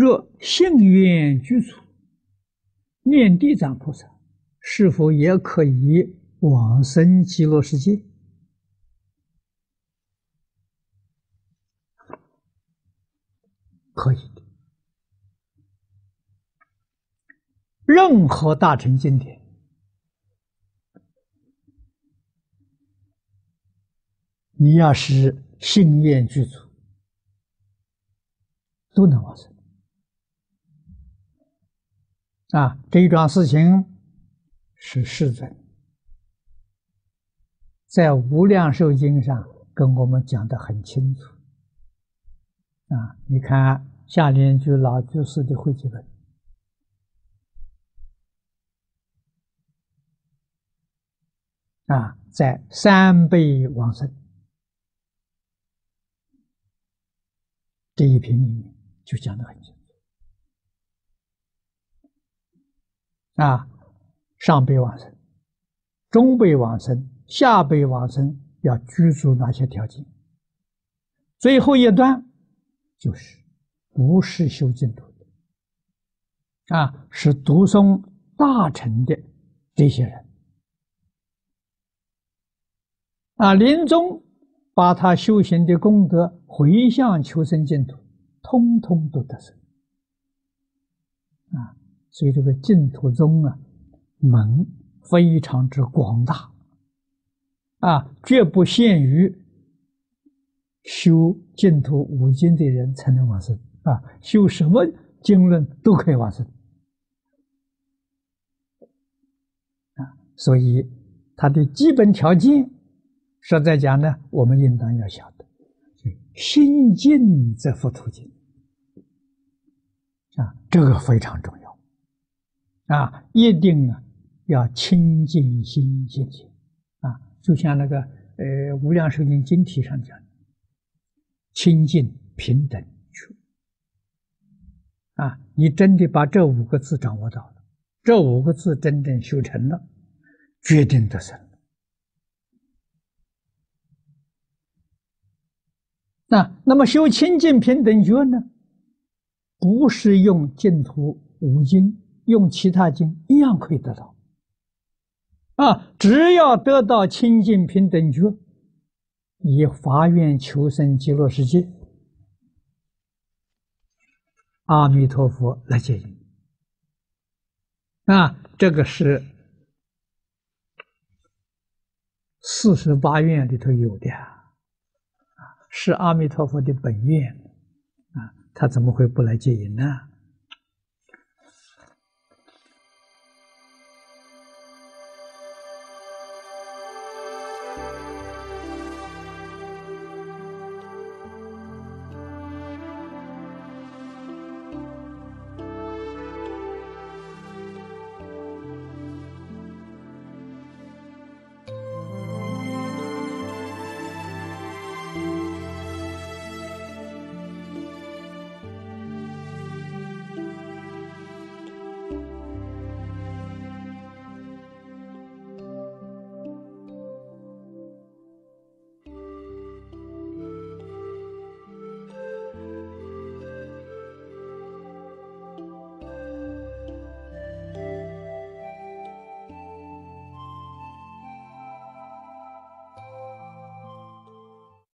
若信愿具足，念地藏菩萨，是否也可以往生极乐世界？可以的。任何大乘经典，你要是信愿具足，都能往生。啊，这一桩事情是世尊在《无量寿经》上跟我们讲得很清楚。啊，你看下联居老居士的汇集本，啊，在三辈往生这一篇里面就讲得很清楚。啊，上辈往生、中辈往生、下辈往生要具足哪些条件？最后一段就是不是修净土的，啊，是读诵大乘的这些人，啊，临终把他修行的功德回向求生净土，通通都得生，啊。所以这个净土宗啊，门非常之广大，啊，绝不限于修净土五经的人才能往生。啊，修什么经论都可以往生，啊，所以它的基本条件，实在讲呢，我们应当要晓得，心净则佛土净，啊，这个非常重要。啊，一定啊，要清净心境界啊，就像那个呃《无量寿经》经题上讲的，清净平等觉啊，你真的把这五个字掌握到了，这五个字真正修成了，决定得生。那那么修清净平等觉呢，不是用净土五经。用其他经一样可以得到，啊，只要得到清净平等觉，以法愿求生极乐世界，阿弥陀佛来接引。啊，这个是四十八愿里头有的，啊，是阿弥陀佛的本愿，啊，他怎么会不来接引呢？